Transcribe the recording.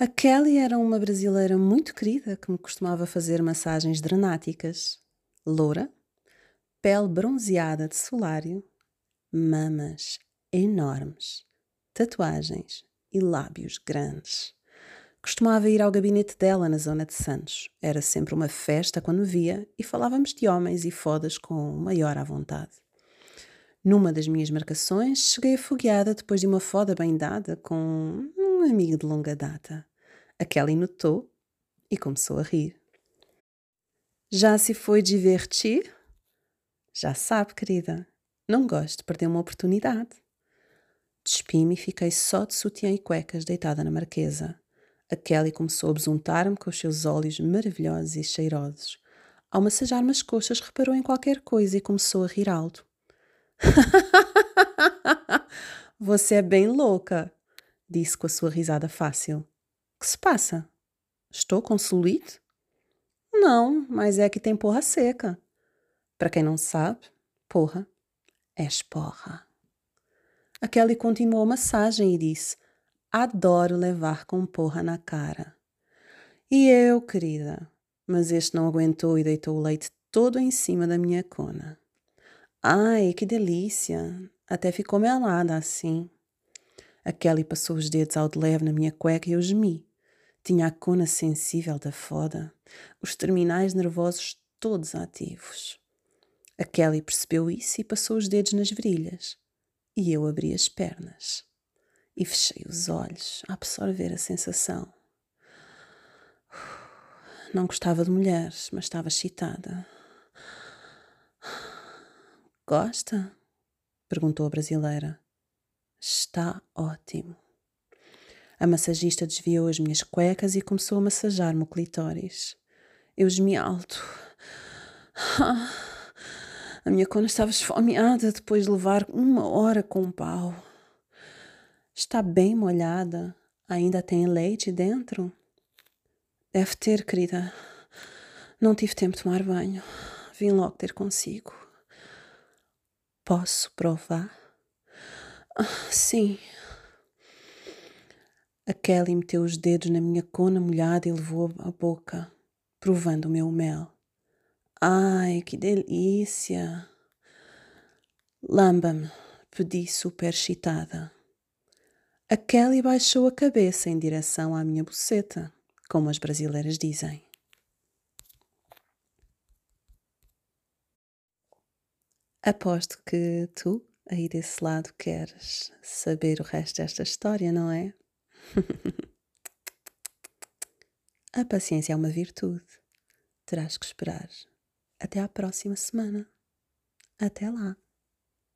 A Kelly era uma brasileira muito querida que me costumava fazer massagens dramáticas. Loura, pele bronzeada de solário, mamas enormes, tatuagens e lábios grandes. Costumava ir ao gabinete dela na zona de Santos. Era sempre uma festa quando via e falávamos de homens e fodas com maior à vontade. Numa das minhas marcações, cheguei afogueada depois de uma foda bem dada com um amigo de longa data. A Kelly notou e começou a rir. Já se foi divertir? Já sabe, querida, não gosto de perder uma oportunidade. Despi-me e fiquei só de sutiã e cuecas deitada na marquesa. A Kelly começou a besuntar-me com os seus olhos maravilhosos e cheirosos. Ao massajar-me as coxas, reparou em qualquer coisa e começou a rir alto. Você é bem louca, disse com a sua risada fácil. Que se passa? Estou com solite? Não, mas é que tem porra seca. Para quem não sabe, porra é esporra. A Kelly continuou a massagem e disse: Adoro levar com porra na cara. E eu, querida, mas este não aguentou e deitou o leite todo em cima da minha cona. Ai, que delícia! Até ficou melada assim. A Kelly passou os dedos ao de leve na minha cueca e eu gemi. Tinha a cona sensível da foda, os terminais nervosos todos ativos. A Kelly percebeu isso e passou os dedos nas virilhas. E eu abri as pernas e fechei os olhos a absorver a sensação. Não gostava de mulheres, mas estava excitada. Gosta? perguntou a brasileira. Está ótimo. A massagista desviou as minhas cuecas e começou a massajar-me o clitóris. Eu gemi alto. A minha cona estava esfomeada depois de levar uma hora com um pau. Está bem molhada. Ainda tem leite dentro? Deve ter, querida. Não tive tempo de tomar banho. Vim logo ter consigo. Posso provar? Ah, sim. A Kelly meteu os dedos na minha cona molhada e levou a boca, provando o meu mel. Ai, que delícia! Lamba-me, pedi super excitada. A Kelly baixou a cabeça em direção à minha buceta, como as brasileiras dizem. Aposto que tu, aí desse lado, queres saber o resto desta história, não é? A paciência é uma virtude. Terás que esperar até à próxima semana. Até lá!